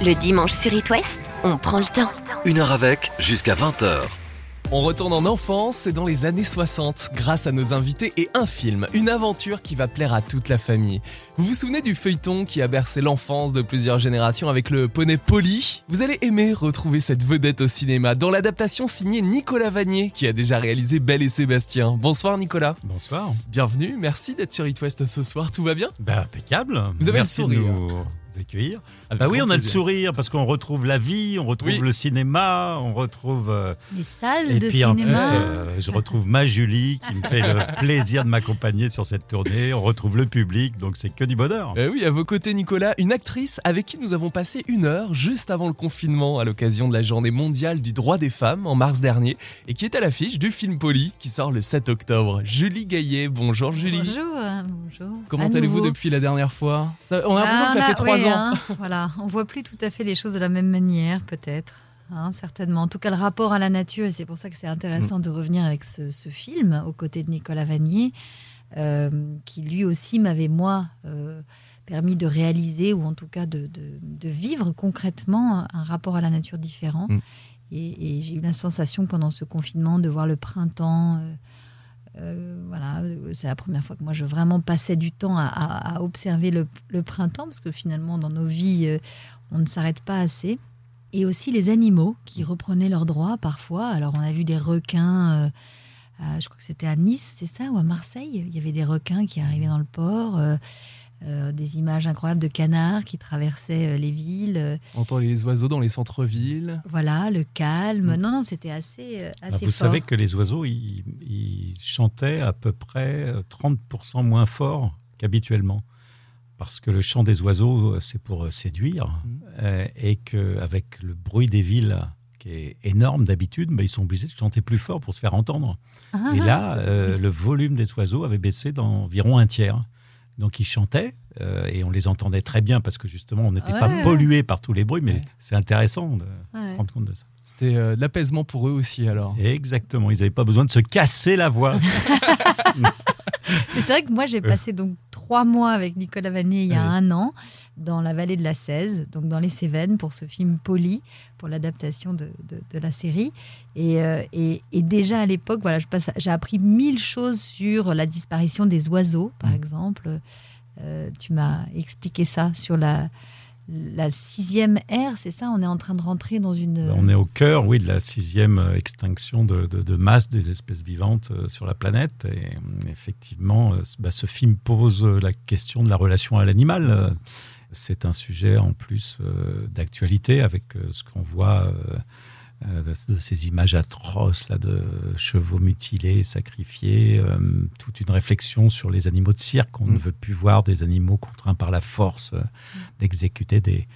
Le dimanche sur It West, on prend le temps. Une heure avec, jusqu'à 20h. On retourne en enfance et dans les années 60 grâce à nos invités et un film, une aventure qui va plaire à toute la famille. Vous vous souvenez du feuilleton qui a bercé l'enfance de plusieurs générations avec le poney Polly? Vous allez aimer retrouver cette vedette au cinéma dans l'adaptation signée Nicolas Vanier qui a déjà réalisé Belle et Sébastien. Bonsoir Nicolas. Bonsoir. Bienvenue, merci d'être sur It West ce soir, tout va bien? Bah, impeccable. Vous avez Merci le de sourire. nous accueillir. Avec Bah oui, on a le sourire parce qu'on retrouve la vie, on retrouve Oui. le cinéma, on retrouve. euh, Les salles et de puis en plus, cinéma. euh, je retrouve ma Julie qui me fait le plaisir de m'accompagner sur cette tournée. On retrouve le public, donc c'est que du bonheur. Eh oui, à vos côtés, Nicolas, une actrice avec qui nous avons passé une heure juste avant le confinement à l'occasion de la journée mondiale du droit des femmes en mars dernier et qui est à l'affiche du film Polly qui sort le 7 octobre. Julie Gaillet, bonjour Julie. Bonjour, euh, bonjour. Comment allez-vous depuis la dernière fois? Ça- On a l'impression Ah, que ça a- fait trois ans. Hein, voilà, on voit plus tout à fait les choses de la même manière, peut-être. hein, certainement. En tout cas, le rapport à la nature, et c'est pour ça que c'est Mm. intéressant de revenir avec ce, ce film aux côtés de Nicolas Vanier, euh, qui lui aussi m'avait, moi, euh, permis de réaliser, ou en tout cas de, de- de vivre concrètement un rapport à la nature différent. Mm. Et, et j'ai eu la sensation pendant ce confinement de voir le printemps. euh, euh, voilà, c'est la première fois que moi je vraiment passais du temps à, observer le, printemps, parce que finalement dans nos vies, euh, on ne s'arrête pas assez. Et aussi les animaux qui reprenaient leurs droits parfois. Alors on a vu des requins, euh, je crois que c'était à Nice, c'est ça, ou à Marseille. Il y avait des requins qui arrivaient dans le port, des images incroyables de canards qui traversaient euh, les villes. euh, On entend les oiseaux dans les centres-villes. voilà, le calme. Mm. Non, non, c'était assez, euh, Bah, vous fort. savez que les oiseaux, ils, ils chantaient à peu près euh, 30% moins fort qu'habituellement. Parce que le chant des oiseaux, euh, c'est pour euh, séduire. Euh, et qu'avec le bruit des villes, qui est énorme d'habitude, bah, ils sont obligés de chanter plus fort pour se faire entendre. Ah, Et là, euh, le volume des oiseaux avait baissé d'environ un tiers. Donc ils chantaient euh, et on les entendait très bien parce que justement on n'était Ouais, pas ouais. pollué par tous les bruits, mais Ouais. c'est intéressant de Ouais. se rendre compte de ça. C'était euh, de l'apaisement pour eux aussi alors. Exactement, ils n'avaient pas besoin de se casser la voix. C'est vrai que moi, j'ai passé donc trois mois avec Nicolas Vanier il y a Oui. un an dans la vallée de la Cèze, donc dans les Cévennes, pour ce film Polly, pour l'adaptation de, de- de la série. Et, euh, et- et déjà à l'époque, voilà, je passe- j'ai appris mille choses sur la disparition des oiseaux, par Mm. exemple. Euh, tu m'as expliqué ça sur la, sixième ère, c'est ça? On est en train de rentrer dans une... On est au cœur, oui, de la sixième extinction de, de- masse des espèces vivantes euh, sur la planète. Et euh, effectivement, bah, ce film pose la question de la relation à l'animal. C'est un sujet en plus d'actualité avec ce qu'on voit de, de ces images atroces là, de chevaux mutilés, sacrifiés. euh, toute une réflexion sur les animaux de cirque. On Mm. ne veut plus voir des animaux contraints par la force euh, d'exécuter des,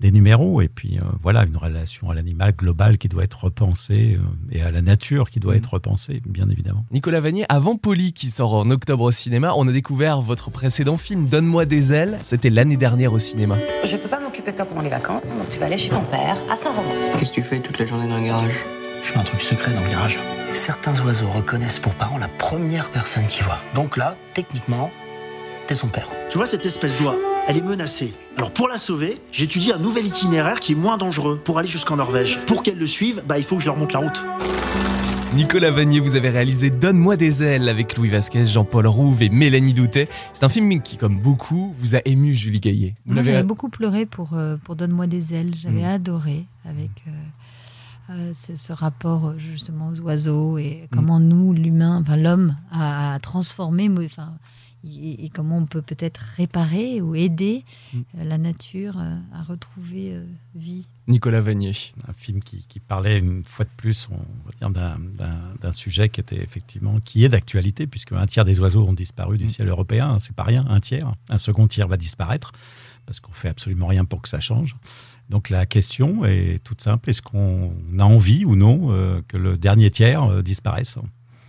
des numéros et puis euh, voilà une relation à l'animal global qui doit être repensée euh, et à la nature qui doit Mhm. être repensée bien évidemment. Nicolas Vanier, avant Polly qui sort en octobre au cinéma, on a découvert votre précédent film Donne-moi des ailes. C'était l'année dernière au cinéma. Je peux pas m'occuper de toi pendant les vacances, donc tu vas aller chez ton père à Saint-Romain. Qu'est-ce que tu fais toute la journée dans le garage? Je fais un truc secret dans le garage. Certains oiseaux reconnaissent pour parent la première personne qu'ils voient. Donc là, techniquement, t'es son père. Tu vois, cette espèce d'oie, elle est menacée. Alors pour la sauver, j'étudie un nouvel itinéraire qui est moins dangereux pour aller jusqu'en Norvège. Pour qu'elle le suive, bah, il faut que je leur montre la route. Nicolas Vanier, vous avez réalisé Donne-moi des ailes avec Louis Vasquez, Jean-Paul Rouve et Mélanie Doutet. C'est un film qui, comme beaucoup, vous a ému, Julie Gaillet. Vous Moi, j'avais beaucoup pleuré pour, euh, pour Donne-moi des ailes. J'avais Mm. adoré avec euh, euh, ce, ce rapport justement aux oiseaux et comment nous, l'humain, enfin l'homme, a, a transformé, enfin, et, et comment on peut peut-être réparer ou aider Mm. euh, la nature euh, à retrouver euh, vie. Nicolas Vanier. Un film qui, qui parlait une fois de plus on va dire, d'un- sujet qui était effectivement qui est d'actualité puisque un tiers des oiseaux ont disparu du Mm. ciel européen, c'est pas rien, un tiers, un second tiers va disparaître parce qu'on fait absolument rien pour que ça change. Donc la question est toute simple est-ce qu'on a envie ou non euh, que le dernier tiers euh, disparaisse?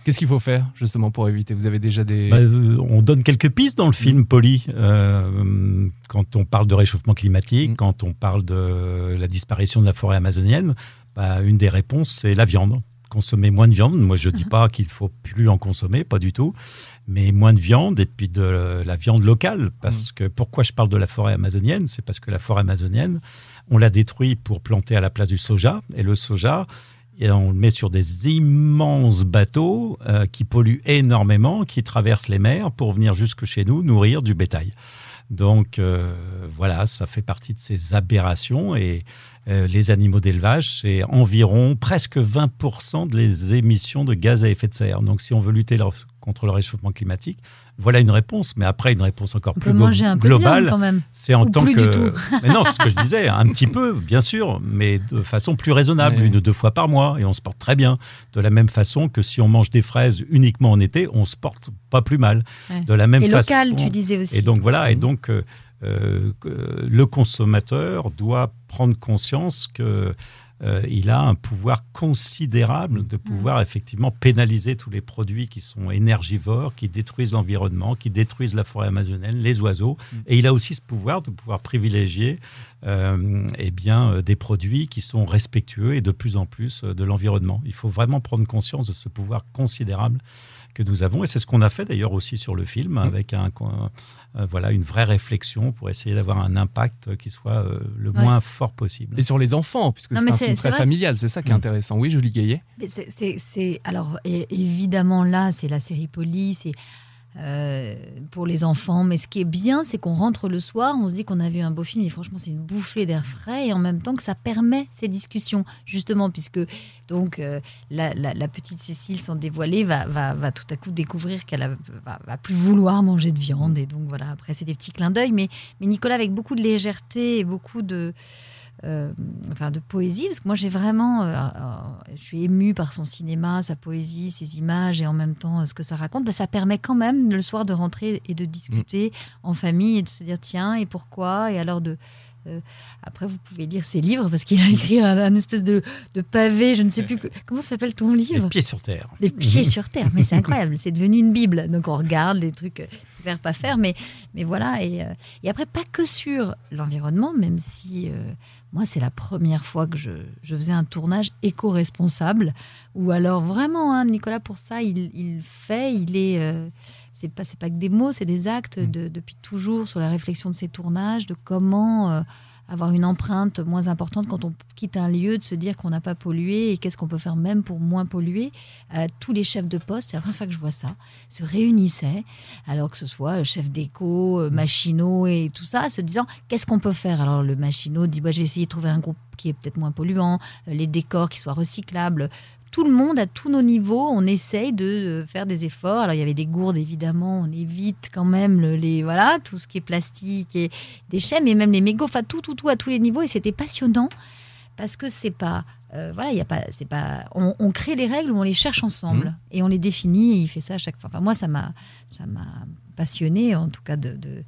Qu'est-ce qu'il faut faire justement pour éviter? Vous avez déjà des... Bah, euh, on donne quelques pistes dans le film Polly. Euh, quand on parle de réchauffement climatique, Mm. quand on parle de la disparition de la forêt amazonienne, bah, une des réponses, c'est la viande. consommer moins de viande. Moi, je dis pas qu'il faut plus en consommer, pas du tout, mais moins de viande et puis de la viande locale. Parce que pourquoi je parle de la forêt amazonienne? C'est parce que la forêt amazonienne, on l'a détruit pour planter à la place du soja. Et le soja, on le met sur des immenses bateaux euh, qui polluent énormément, qui traversent les mers pour venir jusque chez nous nourrir du bétail. Donc euh, voilà, ça fait partie de ces aberrations et euh, les animaux d'élevage, c'est environ presque 20% des émissions de gaz à effet de serre. Donc si on veut lutter contre le réchauffement climatique, voilà une réponse, mais après une réponse encore On plus peut manger un peu globale. quand même. C'est en Ou tant plus que. du tout. Mais non, c'est ce que je disais, un petit peu, bien sûr, mais de façon plus raisonnable, une ou deux fois par mois, et on se porte très bien. De la même façon que si on mange des fraises uniquement en été, on se porte pas plus mal. Ouais. De la même Et façon. local, tu disais aussi. Et donc voilà, et Mhm. donc euh, euh, le consommateur doit prendre conscience que euh, il a un pouvoir considérable de pouvoir effectivement pénaliser tous les produits qui sont énergivores, qui détruisent l'environnement, qui détruisent la forêt amazonienne, les oiseaux. Mhm. Et il a aussi ce pouvoir de pouvoir privilégier euh, eh bien, euh, des produits qui sont respectueux et de plus en plus de l'environnement. Il faut vraiment prendre conscience de ce pouvoir considérable que nous avons. Et c'est ce qu'on a fait d'ailleurs aussi sur le film, avec un, euh, voilà, une vraie réflexion pour essayer d'avoir un impact qui soit euh, le Ouais. moins fort possible. Et sur les enfants, puisque c'est un film très vrai. familial, c'est ça qui est Mm. intéressant. Oui, Julie Gaillet. Mais alors évidemment là, c'est la série Police et euh, pour les enfants. Mais ce qui est bien, c'est qu'on rentre le soir, on se dit qu'on a vu un beau film et franchement, c'est une bouffée d'air frais et en même temps que ça permet ces discussions justement puisque donc euh, la, petite Cécile, sans dévoiler, va, va, va tout à coup découvrir qu'elle va, va plus vouloir manger de viande et donc voilà. Après, c'est des petits clins d'œil, mais mais Nicolas avec beaucoup de légèreté et beaucoup de euh, enfin de poésie, parce que moi j'ai vraiment, euh, euh, je suis émue par son cinéma, sa poésie, ses images et en même temps ce que ça raconte. Bah, ça permet quand même le soir de rentrer et de discuter en famille et de se dire tiens et pourquoi? Et alors de euh, après, vous pouvez lire ses livres parce qu'il a écrit un, un espèce de, de pavé, je ne sais plus que- comment s'appelle ton Les livre. pieds sur terre. Les pieds sur terre, mais c'est incroyable, c'est devenu une bible. Donc on regarde les trucs faire pas faire, mais mais voilà et, euh, et après pas que sur l'environnement, même si euh, moi c'est la première fois que je, je faisais un tournage éco-responsable ou alors vraiment hein, Nicolas pour ça il, il fait, il est euh, c'est pas c'est pas que des mots, c'est des actes Mm. de- depuis toujours sur la réflexion de ces tournages, de comment euh, avoir une empreinte moins importante quand on quitte un lieu, de se dire qu'on n'a pas pollué et qu'est-ce qu'on peut faire même pour moins polluer. Euh, tous les chefs de poste, c'est la première fois que je vois ça, se réunissaient, alors que ce soit chef d'éco, euh, machinot et tout ça, se disant qu'est-ce qu'on peut faire? Alors le machinot dit bah, je vais essayer de trouver un groupe qui est peut-être moins polluant, les décors qui soient recyclables. Tout le monde, à tous nos niveaux, on essaye de euh, faire des efforts. Alors il y avait des gourdes évidemment, on évite quand même le- les voilà tout ce qui est plastique et déchets, mais même les mégots, enfin tout, tout, tout à tous les niveaux. Et c'était passionnant parce que c'est pas euh, voilà, il y a pas, c'est pas, on, on crée les règles ou on les cherche ensemble et on les définit. Et il fait ça à chaque fois. Enfin, moi, ça m'a, ça m'a passionné en tout cas de, de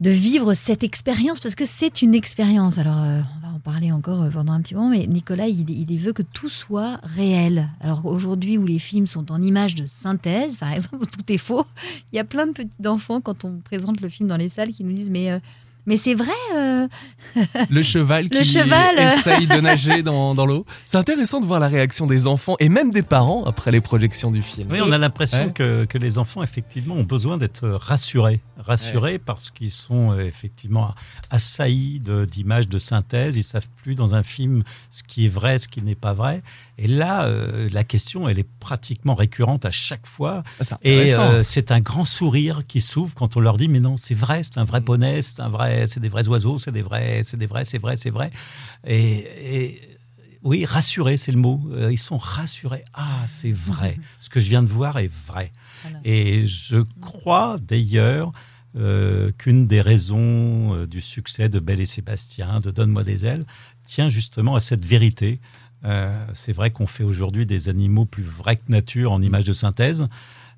de vivre cette expérience parce que c'est une expérience. Alors, euh, on va en parler encore euh, pendant un petit moment, mais Nicolas, il, il veut que tout soit réel. Alors aujourd'hui, où les films sont en images de synthèse, par exemple, où tout est faux, il y a plein de petits enfants quand on présente le film dans les salles qui nous disent mais euh, mais c'est vrai. euh, Le cheval qui Le cheval, euh. essaye de nager dans, dans l'eau. C'est intéressant de voir la réaction des enfants et même des parents après les projections du film. Oui, on a l'impression Ouais. que, que les enfants, effectivement, ont besoin d'être rassurés. Rassurés parce qu'ils sont euh, effectivement assaillis de- d'images de, synthèse. Ils savent plus dans un film ce qui est vrai, ce qui n'est pas vrai. Et là, euh, la question, elle est pratiquement récurrente à chaque fois. Ah, Et euh, c'est un grand sourire qui s'ouvre quand on leur dit mais non c'est vrai c'est un vrai poney c'est un vrai c'est des vrais oiseaux c'est des vrais c'est des vrais c'est vrai c'est vrai. Et, et oui rassurés c'est le mot. Euh, ils sont rassurés. Ah c'est vrai. Ce que je viens de voir est vrai. Voilà. et je crois d'ailleurs euh, qu'une des raisons euh, du succès de Belle et Sébastien de Donne-moi des ailes tient justement à cette vérité euh, c'est vrai qu'on fait aujourd'hui des animaux plus vrais que nature en images de synthèse,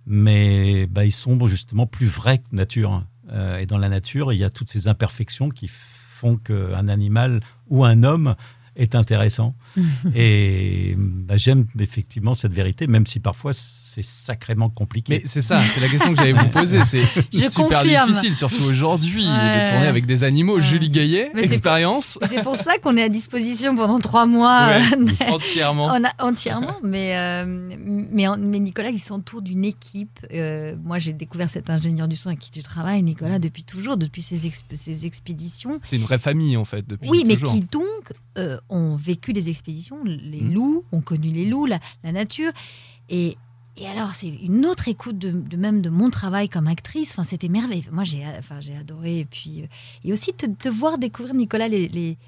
mais bah, ils sont justement plus vrais que nature. Euh, et dans la nature, il y a toutes ces imperfections qui font qu'un animal ou un homme est intéressant. et bah, j'aime effectivement cette vérité, même si parfois c'est sacrément compliqué. Mais c'est ça, c'est la question que j'allais vous poser. C'est super difficile, surtout aujourd'hui, de tourner avec des animaux. Julie Gaillet, expérience. C'est pour ça qu'on est à disposition pendant trois mois. entièrement. On a, entièrement. Mais, euh, mais, mais, Nicolas, il s'entoure d'une équipe. Euh, moi, j'ai découvert cet ingénieur du son avec qui tu travailles, Nicolas, depuis toujours, depuis ses, ses expéditions. C'est une vraie famille, en fait, depuis oui, toujours. Oui, mais qui donc euh, ont vécu des expéditions, les mm. loups, ont connu les loups, la, nature. Et, et alors, c'est une autre écoute de, même de mon travail comme actrice. Enfin, c'était merveilleux. Moi, j'ai enfin, adoré. Et puis, et aussi te, te voir découvrir, Nicolas, les, les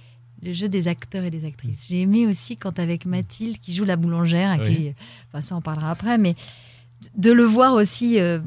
le jeu des acteurs et des actrices. J'ai aimé aussi quand avec Mathilde qui joue la boulangère, qui, enfin, ça on parlera après, mais de le voir aussi, euh,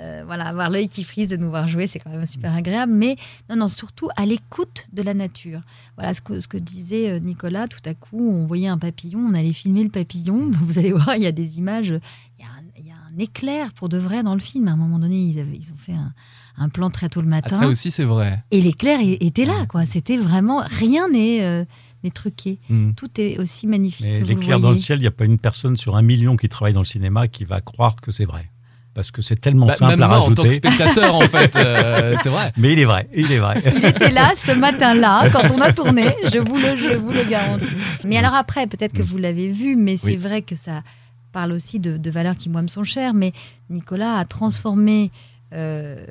euh, voilà, avoir l'œil qui frise de nous voir jouer, c'est quand même super agréable. Mais non, non, surtout à l'écoute de la nature. Voilà ce que, ce que disait euh, Nicolas. Tout à coup, on voyait un papillon, on allait filmer le papillon. Vous allez voir, il y a des images, il y a un, il y a un éclair pour de vrai dans le film. À un moment donné, ils, avaient, ils ont fait un, un plan très tôt le ah, matin. ça aussi, c'est vrai. Et l'éclair était là, quoi. C'était vraiment rien n'est euh, truqué. Hmm. Tout est aussi magnifique. L'éclair dans le ciel, il n'y a pas une personne sur un million qui travaille dans le cinéma qui va croire que c'est vrai. Parce que c'est tellement bah, simple à rajouter. En tant que spectateur, en fait, euh, c'est vrai. Mais il est vrai, il est vrai. Il était là ce matin-là quand on a tourné. Je vous le, je vous le garantis. Mais alors après, peut-être que hmm. vous l'avez vu, mais c'est vrai que ça parle aussi de, de valeurs qui moi me sont chères. Mais Nicolas a transformé euh,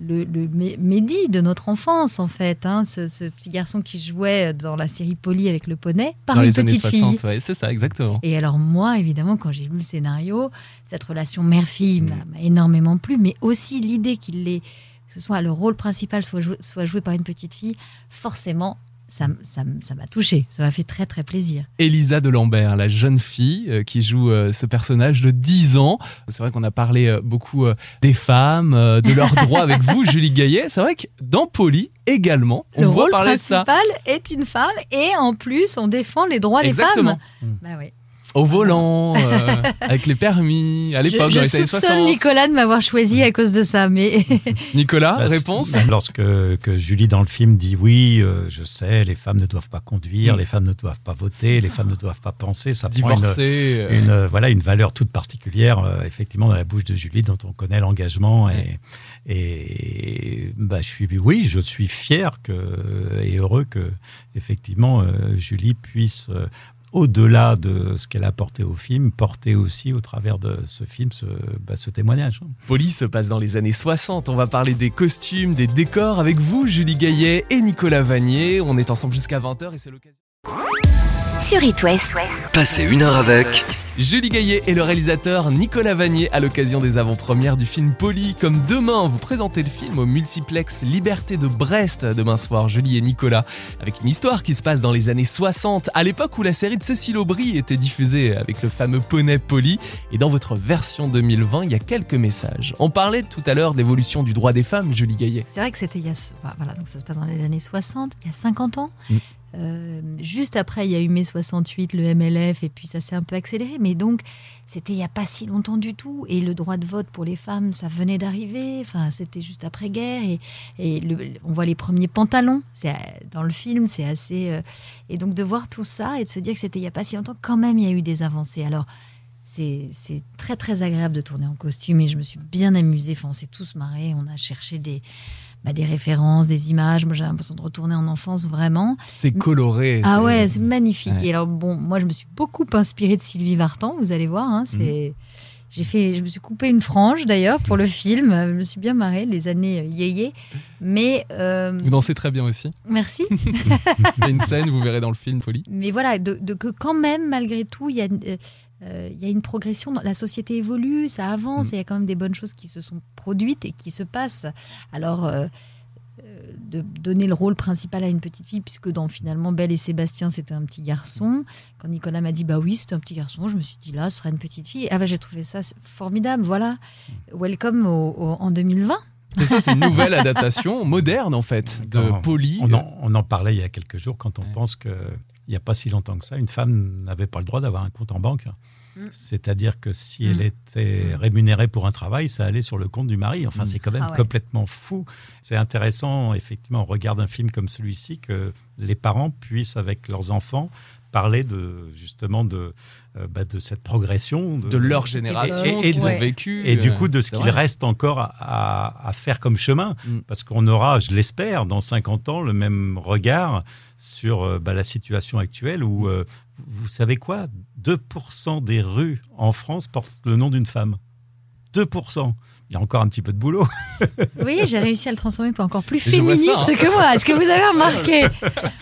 le, le Mehdi de notre enfance, en fait. Hein, ce, petit garçon qui jouait dans la série Polly avec le poney par une petite fille. c'est ça, exactement. Et alors, moi, évidemment, quand j'ai lu le scénario, cette relation mère-fille m'a énormément plu, mais aussi l'idée qu'il est que ce soit le rôle principal soit soit joué par une petite fille, forcément, ça m'a touché, ça m'a fait très très plaisir. Elisa de Lambert, la jeune fille euh, qui joue euh, ce personnage de 10 ans. C'est vrai qu'on a parlé euh, beaucoup des femmes, de leurs droits avec vous, Julie Gaillet. C'est vrai que dans Poli également, on Le voit rôle parler de ça. principal est une femme et en plus on défend les droits des femmes. Bah oui au volant, euh, avec les permis, à l'époque, je, je soupçonne Nicolas de m'avoir choisi à cause de ça, mais... Nicolas, bah, réponse bah, Lorsque que Julie, dans le film, dit « Oui, euh, je sais, les femmes ne doivent pas conduire, mm. les femmes ne doivent pas voter, les femmes ne doivent pas penser », ça prend une, euh. une, voilà, une valeur toute particulière, effectivement, dans la bouche de Julie, dont on connaît l'engagement. Et, et bah, je suis, oui, je suis fier que, et heureux que, effectivement, Julie puisse au-delà de ce qu'elle a apporté au film, porter aussi au travers de ce film ce, bah, témoignage. Police se passe dans les années 60. On va parler des costumes, des décors avec vous, Julie Gaillet et Nicolas Vanier. On est ensemble jusqu'à 20h et c'est l'occasion. Sur It West. Passez une heure avec Julie Gaillet et le réalisateur Nicolas Vanier à l'occasion des avant-premières du film Poli. Comme demain, vous présentez le film au multiplex Liberté de Brest demain soir, Julie et Nicolas, avec une histoire qui se passe dans les années 60, à l'époque où la série de Cécile Aubry était diffusée avec le fameux poney Poli. Et dans votre version 2020, il y a quelques messages. On parlait tout à l'heure d'évolution du droit des femmes, Julie Gaillet. C'est vrai que c'était il y a, voilà, donc ça se passe dans les années 60, il y a 50 ans. Mm. Euh, juste après, il y a eu mai 68, le MLF, et puis ça s'est un peu accéléré. Mais donc, c'était il n'y a pas si longtemps du tout. Et le droit de vote pour les femmes, ça venait d'arriver. Enfin, c'était juste après-guerre. Et, et on voit les premiers pantalons. C'est dans le film, c'est assez. Euh, et donc de voir tout ça et de se dire que c'était il n'y a pas si longtemps, quand même, il y a eu des avancées. Alors. C'est très très agréable de tourner en costume et je me suis bien amusée. Enfin, on s'est tous marrés. On a cherché des, bah, des références, des images. Moi, j'ai l'impression de retourner en enfance vraiment. C'est coloré. Ah ouais, c'est magnifique. Et alors, bon, moi, je me suis beaucoup inspirée de Sylvie Vartan, vous allez voir. Hein, c'est. Mhm. J'ai fait, je me suis coupé une frange d'ailleurs pour le film. Je me suis bien marrée les années euh, yéyé. Mais euh, vous dansez très bien aussi. Merci. il y a une scène, vous verrez dans le film, Folie. Mais voilà, de, que quand même, malgré tout, il y a, euh, il y a une progression. La société évolue, ça avance, mm. et il y a quand même des bonnes choses qui se sont produites et qui se passent. Alors, euh, euh, de donner le rôle principal à une petite fille, puisque dans finalement Belle et Sébastien, c'était un petit garçon. Quand Nicolas m'a dit, bah oui, c'était un petit garçon, je me suis dit, là, ce sera une petite fille. Ah bah, j'ai trouvé ça formidable, voilà. Welcome en 2020. C'est ça, c'est une nouvelle adaptation moderne en fait de Polly. On en, on en, parlait il y a quelques jours quand on pense que il n'y a pas si longtemps que ça, une femme n'avait pas le droit d'avoir un compte en banque. Mm. C'est-à-dire que si Mm. elle était rémunérée pour un travail, ça allait sur le compte du mari. Enfin, Mm. c'est quand même Ah ouais. complètement fou. C'est intéressant, effectivement, on regarde un film comme celui-ci, que les parents puissent, avec leurs enfants, parler de justement de, euh, bah, de cette progression. De leur génération, Et- et- ce qu'ils ouais. ont vécu. Et du euh, coup, de ce qu'il reste encore à, à faire comme chemin. Mm. Parce qu'on aura, je l'espère, dans 50 ans, le même regard sur euh, bah, la situation actuelle Mm. où, euh, vous savez quoi? 2% des rues en France portent le nom d'une femme. 2%. Il y a encore un petit peu de boulot. Vous voyez, j'ai réussi à le transformer pour encore plus Je vois ça, féministe hein. que moi. Est-ce que vous avez remarqué?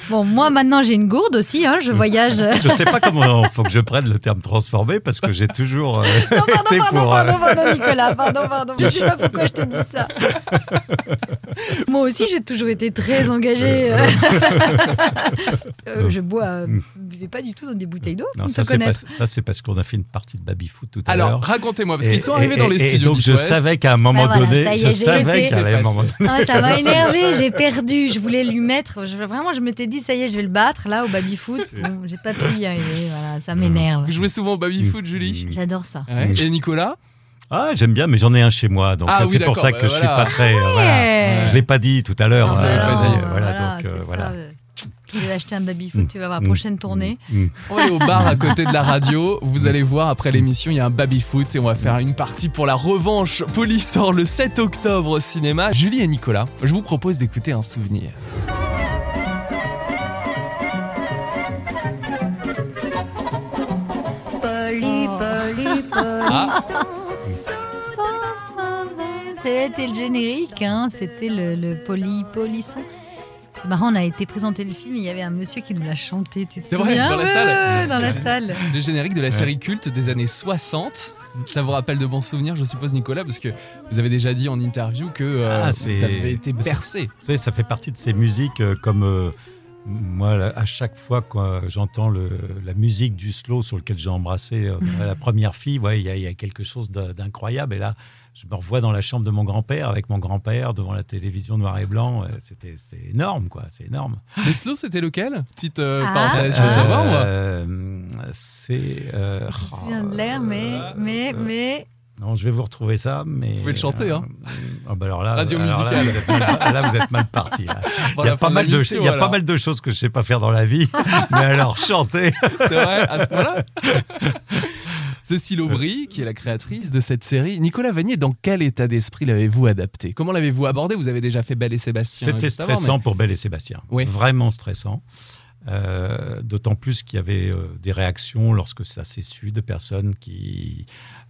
Bon, moi maintenant j'ai une gourde aussi, hein, je voyage. Je ne sais pas comment il faut que je prenne le terme transformé parce que j'ai toujours euh, Non, pardon, été pardon, pour. euh, pardon, pardon, Nicolas, pardon, pardon. Je ne sais pas pourquoi je te dis ça. Moi aussi, j'ai toujours été très engagée. Euh, je bois, euh, Mm. ne buvez pas du tout dans des bouteilles d'eau, ça c'est parce, ça, c'est parce qu'on a fait une partie de baby foot tout à Alors, l'heure. racontez-moi, parce qu'ils sont et- arrivés dans et- les et studios donc je West. savais qu'à un moment Bah voilà, donné, ça y est, savais qu'à un moment donné. Ah, ça m'a énervé, j'ai perdu. Je voulais lui mettre. Je, vraiment, je m'étais dit, ça y est, je vais le battre là au baby foot. Bon, j'ai pas pu y arriver. Voilà, ça m'énerve. Vous jouez souvent au baby-foot, Julie J'adore ça. Ouais. Et Nicolas Ah, j'aime bien, mais j'en ai un chez moi, donc Ah oui, c'est pour ça bah que je suis voilà. pas très. euh, voilà. Ouais. Je l'ai pas dit tout à l'heure. Avez euh, pas non, dit, voilà, voilà, donc euh, voilà. Je vais acheter un baby foot, tu vas voir, Mm, prochaine mm, tournée. mm. On aller au bar à côté de la radio. Vous allez voir après l'émission, il y a un baby foot et on va faire une partie pour la revanche. Police sort le 7 octobre au cinéma. Julie et Nicolas, je vous propose d'écouter un souvenir. Ah, C'était le générique, hein, c'était le, le poli, polisson. C'est marrant, on a été présenté le film et il y avait un monsieur qui nous l'a chanté, tu te C'est vrai, dans la Ouais, salle. ouais, Dans la salle. le générique de la série culte des années 60. Ça vous rappelle de bons souvenirs, je suppose, Nicolas, parce que vous avez déjà dit en interview que euh, Ah, ça avait été. Tu sais, ça fait partie de ces musiques euh, comme euh, moi, là, à chaque fois que j'entends la musique du slow sur lequel j'ai embrassé euh, la première fille, ouais, il y, a- il y a quelque chose d'incroyable. Et là, je me revois dans la chambre de mon grand-père avec mon grand-père devant la télévision noir et blanc. Euh, C'était c'était énorme, quoi. C'est énorme. Le slow, c'était lequel? Petite euh, Ah. parenthèse, je veux savoir, moi. Euh, C'est. euh, Je me souviens de l'air, mais, mais, euh, mais. Non, je vais vous retrouver ça, mais. Vous pouvez le chanter, hein. Ah bah alors là, Radio alors là, musicale. vous êtes mal- Là, vous êtes mal parti. Il y a, pas mal de, il y a pas mal de choses que je sais pas faire dans la vie, mais alors chanter. C'est vrai, à ce point-là? Cécile Aubry, qui est la créatrice de cette série. Nicolas Vanier, dans quel état d'esprit l'avez-vous adapté? Comment l'avez-vous abordé? Vous avez déjà fait Belle et Sébastien. C'était avant, stressant pour Belle et Sébastien. Oui. Vraiment stressant. Euh, D'autant plus qu'il y avait euh, des réactions lorsque ça s'est su de personnes qui,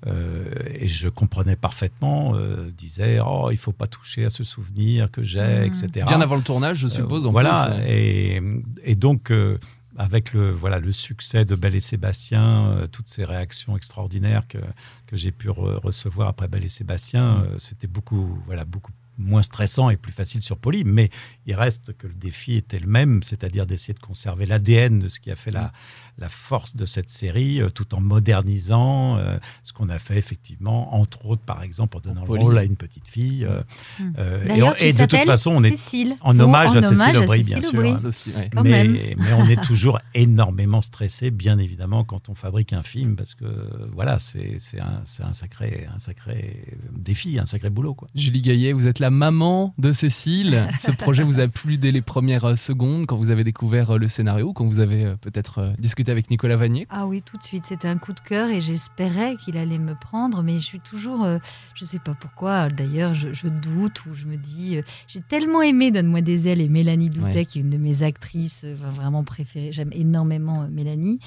euh, et je comprenais parfaitement, euh, disaient Oh, il faut pas toucher à ce souvenir que j'ai, Mhm. etc. Bien avant le tournage, je suppose. Euh, en voilà, plus, ouais. et, et donc euh, avec le voilà le succès de Belle et Sébastien, euh, toutes ces réactions extraordinaires que, que j'ai pu re- recevoir après Belle et Sébastien, Mm. euh, c'était beaucoup voilà beaucoup moins stressant et plus facile sur Poly, mais il reste que le défi était le même, c'est-à-dire d'essayer de conserver l'ADN de ce qui a fait la, la force de cette série, euh, tout en modernisant euh, ce qu'on a fait effectivement, entre autres par exemple en donnant le rôle à une petite fille. euh, Mm. euh, et, D'ailleurs, qui et de toute s'appelle façon, on est Cécile. en hommage à en Cécile Aubry, bien sûr. Ouais. Quand mais, on est toujours énormément stressé, bien évidemment, quand on fabrique un film, parce que voilà, c'est c'est un, c'est un sacré, un sacré défi, un sacré boulot. Quoi. Julie Gaillet, vous êtes la maman de Cécile. Ce projet vous a plu dès les premières euh, secondes quand vous avez découvert euh, le scénario, quand vous avez euh, peut-être discuté avec Nicolas Vanier? Ah oui, tout de suite. C'était un coup de cœur et j'espérais qu'il allait me prendre, mais je suis toujours, euh, je sais pas pourquoi. D'ailleurs, je, je doute ou je me dis, euh, j'ai tellement aimé Donne-moi des ailes et Mélanie Doutet, Ouais. qui est une de mes actrices euh, vraiment préférées. J'aime énormément Mélanie.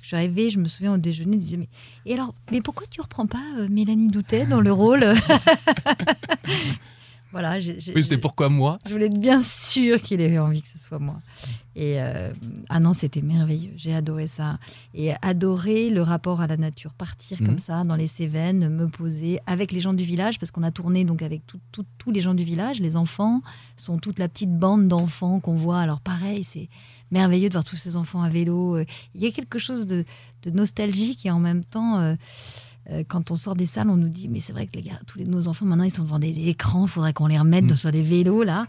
Je suis arrivée, je me souviens au déjeuner, je disais mais et alors, mais pourquoi tu reprends pas euh, Mélanie Doutet dans le rôle? Voilà, Oui, c'était pourquoi moi je voulais être bien sûre qu'il avait envie que ce soit moi. Et euh, ah non, c'était merveilleux. J'ai adoré ça. Et adoré le rapport à la nature. Partir Mhm. comme ça dans les Cévennes, me poser avec les gens du village, parce qu'on a tourné donc avec tous les gens du village. Les enfants sont toute la petite bande d'enfants qu'on voit. Alors pareil, c'est merveilleux de voir tous ces enfants à vélo. Euh, Il y a quelque chose de, de nostalgique et en même temps. euh, Euh, quand on sort des salles, on nous dit mais c'est vrai que les gars, tous les, nos enfants maintenant ils sont devant des, écrans, il faudrait qu'on les remette Mm. sur des vélos là.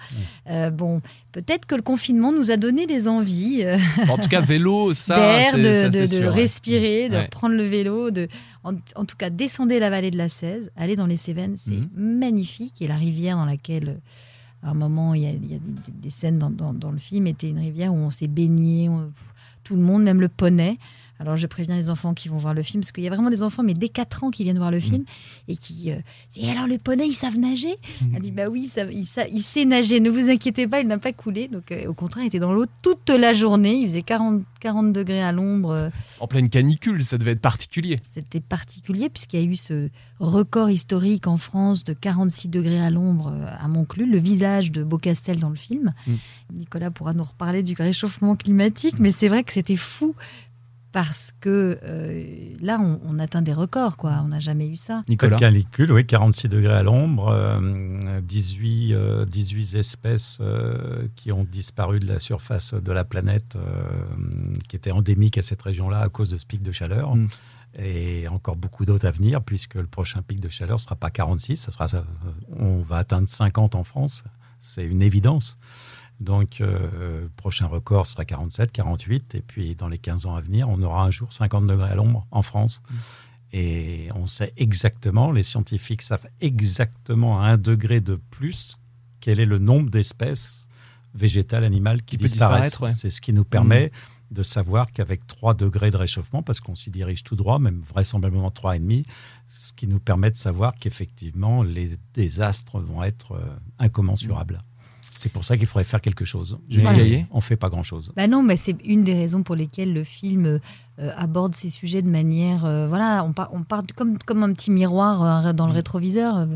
Euh, bon, peut-être que le confinement nous a donné des envies. euh, En tout cas, vélo, ça, d'air, c'est- de, ça, de- c'est de sûr, ouais. respirer, de Ouais. reprendre le vélo, de, en, en tout cas descendez la vallée de la 16, allez dans les Cévennes, c'est Mhm. magnifique. Et la rivière dans laquelle, à un moment, il y a, il y a des, des scènes dans, dans- dans le film, était une rivière où on s'est baigné, on- tout le monde, même le poney. Alors je préviens les enfants qui vont voir le film, parce qu'il y a vraiment des enfants, mais dès 4 ans, qui viennent voir le film, et qui... Euh, disent, et alors le poney, ils savent nager Elle dit, bah oui, ça- il, sa- il sait nager, ne vous inquiétez pas, il n'a pas coulé. Donc euh, au contraire, il était dans l'eau toute la journée, il faisait 40, 40 degrés à l'ombre. euh, En pleine canicule, ça devait être particulier. c'était particulier puisqu'il y a eu ce record historique en France de 46 degrés à l'ombre à Monclus, le visage de Beaucastel dans le film. Mm. Nicolas pourra nous reparler du réchauffement climatique, mais c'est vrai que c'était fou parce que euh, là, on, on atteint des records, quoi. On n'a jamais eu ça. Nicolas. Code canicule, oui, 46 degrés à l'ombre, euh, 18, euh, 18 espèces euh, qui ont disparu de la surface de la planète, euh, qui étaient endémiques à cette région-là à cause de ce pic de chaleur. Mm. Et encore beaucoup d'autres à venir, puisque le prochain pic de chaleur ne sera pas 46, ça sera, on va atteindre 50 en France, c'est une évidence. Donc, euh, le prochain record sera 47, 48, et puis dans les 15 ans à venir, on aura un jour 50 degrés à l'ombre en France. Et on sait exactement, les scientifiques savent exactement à un degré de plus quel est le nombre d'espèces végétales, animales qui, Qui disparaissent. ouais. C'est ce qui nous permet de savoir qu'avec 3 degrés de réchauffement, parce qu'on s'y dirige tout droit, même vraisemblablement 3,5, ce qui nous permet de savoir qu'effectivement, les désastres vont être euh, incommensurables. C'est pour ça qu'il faudrait faire quelque chose. Gaillet on ne fait pas grand-chose. Bah non, mais c'est une des raisons pour lesquelles le film euh, aborde ces sujets de manière. euh, voilà, on part, on part du- comme, comme un petit miroir euh, dans le Mm. rétroviseur.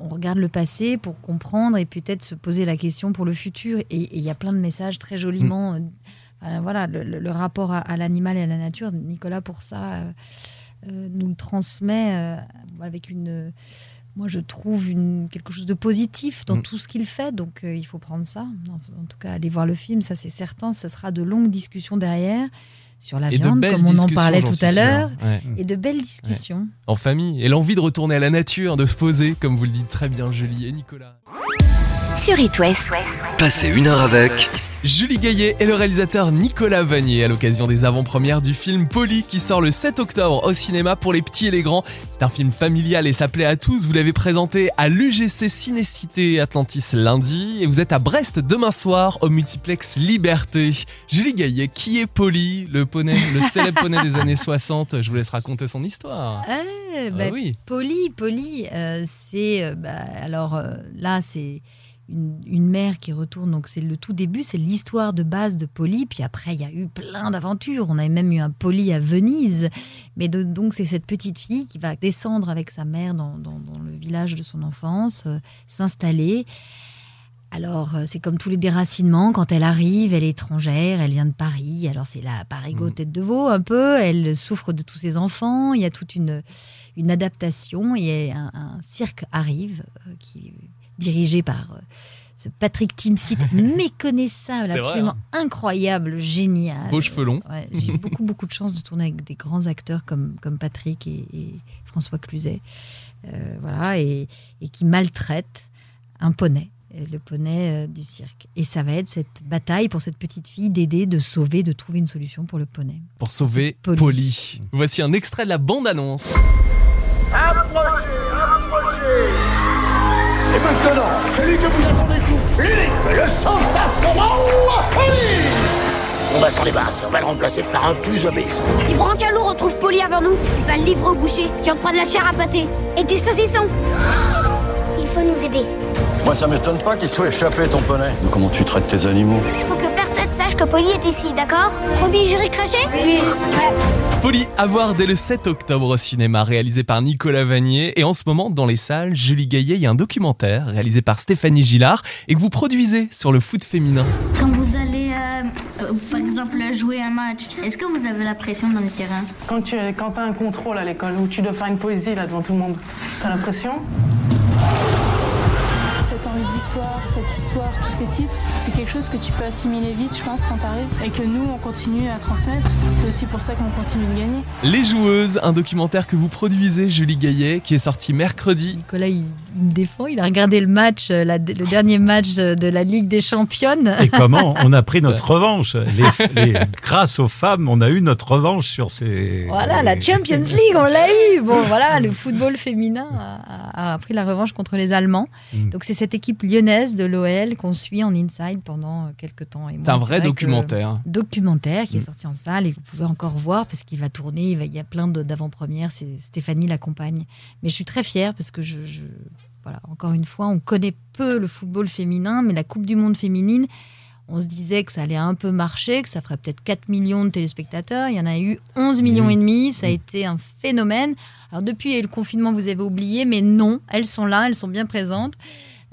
on regarde le passé pour comprendre et peut-être se poser la question pour le futur. Et il y a plein de messages très joliment. euh, voilà, le, le- le rapport à, à l'animal et à la nature. Nicolas, pour ça, euh, euh, nous le transmet euh, avec une. Moi, je trouve une, quelque chose de positif dans Mm. tout ce qu'il fait, donc euh, il faut prendre ça. En, en tout cas, aller voir le film, ça c'est certain. Ça sera de longues discussions derrière sur la Et viande, comme on en parlait tout à l'heure, Ouais. et de belles discussions. En famille. Et l'envie de retourner à la nature, de se poser, comme vous le dites très bien, Julie et Nicolas. Sur It West. Passez une heure avec Julie Gaillet et le réalisateur Nicolas Vanier à l'occasion des avant-premières du film Polly qui sort le 7 octobre au cinéma pour les petits et les grands. C'est un film familial et ça plaît à tous. Vous l'avez présenté à l'UGC Cinécité Atlantis lundi et vous êtes à Brest demain soir au multiplex Liberté. Julie Gaillet, qui est Polly, le poney, le célèbre poney des années 60 Je vous laisse raconter son histoire. Eh, Ah bah, oui. Polly, Polly, euh, c'est euh, bah, alors euh, là c'est une, une mère qui retourne. Donc c'est le tout début, c'est l'histoire de base de Polly. Puis après il y a eu plein d'aventures. On avait même eu un Polly à Venise. Mais de- donc c'est cette petite fille qui va descendre avec sa mère dans, dans- dans le village de son enfance, euh, s'installer. Alors, euh, c'est comme tous les déracinements, quand elle arrive, elle est étrangère, elle vient de Paris, alors c'est la parigo Mhm. tête de veau un peu, elle souffre de tous ses enfants, il y a toute une, une adaptation, et un, un cirque arrive, euh, qui dirigé par euh, ce Patrick Timsit, méconnaissable, vrai, absolument incroyable, génial. Beaux cheveux longs. Ouais, J'ai eu beaucoup, beaucoup de chance de tourner avec des grands acteurs comme, comme Patrick et, et François Cluzet. Euh, voilà, et, et qui maltraitent un poney, euh, le poney euh, du cirque. Et ça va être cette bataille pour cette petite fille d'aider, de sauver, de trouver une solution pour le poney. Pour sauver Polly. Polly. Voici un extrait de la bande-annonce. Et maintenant, celui que vous attendez tous, lui, que le sensationnel On va s'en débarrasser, on va le remplacer par un plus obéissant. Si Brancalo retrouve Polly avant nous, il va le livrer au boucher qui en fera de la chair à pâté. Et du saucisson Il faut nous aider. Moi, ça m'étonne pas qu'il soit échappé, ton poney. Comment tu traites tes animaux? Faut que personne sache que Polly est ici, d'accord? Promis, jury craché Oui. Polly à voir dès le 7 octobre au cinéma, réalisé par Nicolas Vanier. Et en ce moment, dans les salles, Julie Gaillet, il y a un documentaire réalisé par Stéphanie Gillard et que vous produisez sur le foot féminin. Quand vous allez, euh, euh, par exemple, jouer un match, est-ce que vous avez la pression dans les terrains Quand tu quand as un contrôle à l'école où tu dois faire une poésie là devant tout le monde, t'as l'impression Cette cette histoire, tous ces titres, c'est quelque chose que tu peux assimiler vite, je pense, quand t'arrives, et que nous, on continue à transmettre. C'est aussi pour ça qu'on continue de gagner. Les joueuses, un documentaire que vous produisez, Julie Gaillet, qui est sorti mercredi. Nicolas, il, me défend. Il a regardé le match, euh, la- le dernier match de la Ligue des Championnes. Et comment on a pris notre revanche les, les- Grâce aux femmes, on a eu notre revanche sur ces. Voilà, la Champions League, on l'a eu. Bon, voilà, le football féminin a, a pris la revanche contre les Allemands. Mm. Donc, c'est cette équipe lyonnaise de l'OL qu'on suit en inside pendant euh, quelques temps. C'est un vrai documentaire. documentaire qui est Mm. sorti en salle et que vous pouvez encore voir parce qu'il va tourner. Il, va- il y a plein d'avant-premières. C'est Stéphanie l'accompagne. Mais je suis très fière parce que je, je- voilà, encore une fois, on connaît peu le football féminin, mais la Coupe du Monde féminine. On se disait que ça allait un peu marcher, que ça ferait peut-être 4 millions de téléspectateurs. Il y en a eu 11 millions et demi. Ça a été un phénomène. Alors depuis le confinement, vous avez oublié, mais non, elles sont là, elles sont bien présentes.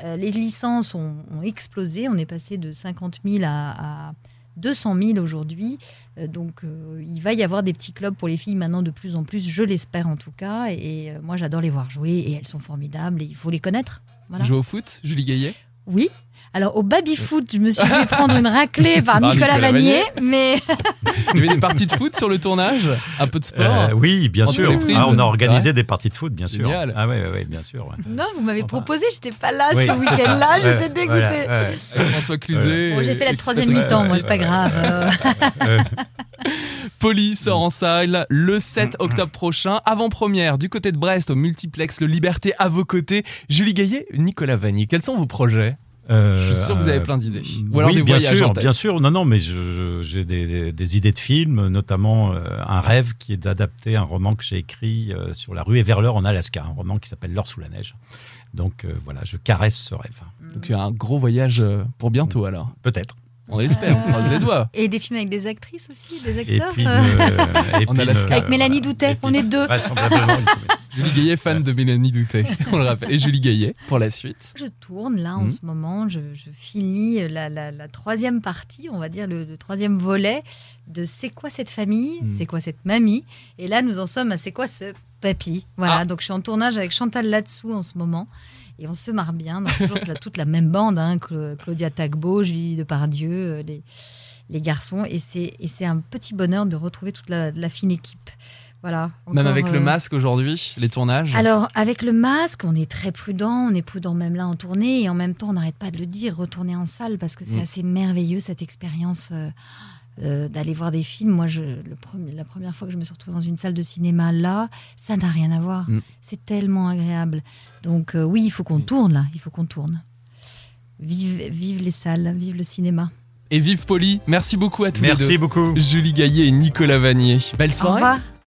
Euh, les licences ont, ont explosé. On est passé de 50 000 à, à 200 000 aujourd'hui. Euh, donc euh, il va y avoir des petits clubs pour les filles maintenant de plus en plus, je l'espère en tout cas. Et, moi j'adore les voir jouer et elles sont formidables et il faut les connaître. Voilà. Jouer au foot, Julie Gaillet? Oui. Alors au baby foot, je me suis fait prendre une raclée par Par Nicolas, Nicolas Vanier, mais Il y avait des parties de foot sur le tournage? Un peu de sport? Euh, oui, bien sûr. Ah, on a organisé des parties de foot, bien sûr. Génial. Ah ouais, ouais, ouais, bien sûr. ouais. non, vous m'avez Enfin, proposé, j'étais pas là oui. ce week-end-là, j'étais dégoûtée. voilà, ouais. Avec François Cluzet. Bon, j'ai fait la troisième mi-temps, moi, c'est pas ouais. grave. Poli sort en salle le 7 octobre prochain. Avant-première du côté de Brest au multiplex Le Liberté à vos côtés. Julie Gaillet, Nicolas Vanier, quels sont vos projets? Euh, Je suis sûr que vous avez plein d'idées. Ou alors oui, des bien voyages sûr, en tête. bien sûr. Non, non, mais j'ai des, des- des idées de films, notamment euh, un rêve qui est d'adapter un roman que j'ai écrit euh, sur la rue Everler en Alaska, un roman qui s'appelle L'or sous la neige. Donc euh, voilà, je caresse ce rêve. Donc il y a un gros voyage pour bientôt alors. Peut-être. On l'espère, on croise les doigts. Et des films avec des actrices aussi, des Et acteurs puis, euh, euh, et puis, euh, Avec Mélanie. Doutet, on est deux. Julie Gaillet, fan de Mélanie Doutet, on le rappelle. Et Julie Gaillet pour la suite. Je tourne là en Mhm. ce moment, je, je finis la, la- la troisième partie, on va dire le, le troisième volet de C'est quoi cette famille, Mhm. c'est quoi cette mamie, et là nous en sommes à C'est quoi ce papy? Voilà, Ah. donc je suis en tournage avec Chantal là-dessous en ce moment. Et on se marre bien, donc toujours la- toute la même bande, hein, Cla- Claudia Tagbo, Julie Depardieu, euh, les, les garçons. Et c'est un petit bonheur de retrouver toute la, la fine équipe. Voilà. Même avec le euh, masque aujourd'hui, les tournages. alors, avec le masque, on est très prudent, on est prudent même là en tournée, et en même temps, on n'arrête pas de le dire, retourner en salle, parce que c'est Mm. assez merveilleux cette expérience euh, euh, d'aller voir des films. Moi, je, le premier- la première fois que je me suis retrouvée dans une salle de cinéma, là, ça n'a rien à voir. Mm. C'est tellement agréable. Donc, euh, oui, il faut qu'on tourne là, il faut qu'on tourne. Vive, vive les salles, vive le cinéma. Et vive Poli, merci beaucoup à tous les deux. Merci beaucoup. Julie Gaillet et Nicolas Vanier. Belle Au soirée. revoir.